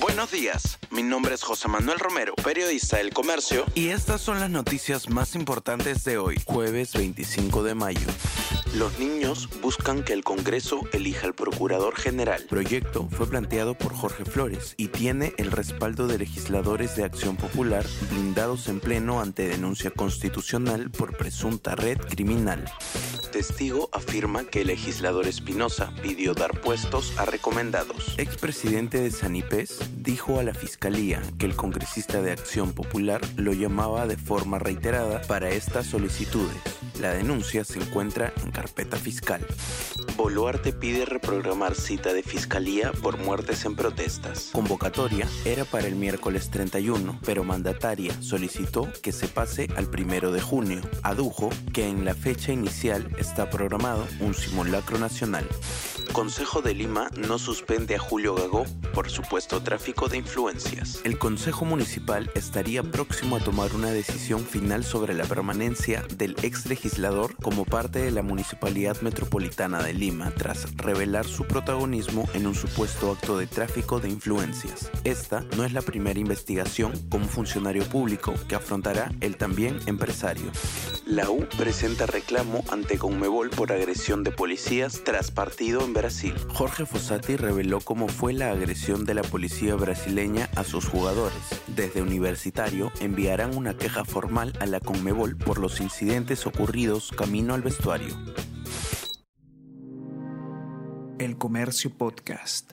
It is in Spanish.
Buenos días, mi nombre es José Manuel Romero, periodista del Comercio, y estas son las noticias más importantes de hoy, jueves 25 de mayo. Los niños buscan que el Congreso elija al Procurador General. El proyecto fue planteado por Jorge Flores y tiene el respaldo de legisladores de Acción Popular blindados en pleno ante denuncia constitucional por presunta red criminal. Testigo afirma que el legislador Espinosa pidió dar puestos a recomendados. Expresidente de Sanipés dijo a la Fiscalía que el congresista de Acción Popular lo llamaba de forma reiterada para estas solicitudes. La denuncia se encuentra en carpeta fiscal. Boluarte pide reprogramar cita de fiscalía por muertes en protestas. Convocatoria era para el miércoles 31, pero mandataria solicitó que se pase al primero de junio. Adujo que en la fecha inicial está programado un simulacro nacional. Consejo de Lima no suspende a Julio Gagó por supuesto tráfico de influencias. El Consejo Municipal estaría próximo a tomar una decisión final sobre la permanencia del ex legislador como parte de la Municipalidad Metropolitana de Lima tras revelar su protagonismo en un supuesto acto de tráfico de influencias. Esta no es la primera investigación como funcionario público que afrontará el también empresario. La U presenta reclamo ante Conmebol por agresión de policías tras partido en Brasil. Jorge Fossati reveló cómo fue la agresión de la policía brasileña a sus jugadores. Desde Universitario enviarán una queja formal a la Conmebol por los incidentes ocurridos camino al vestuario. El Comercio Podcast.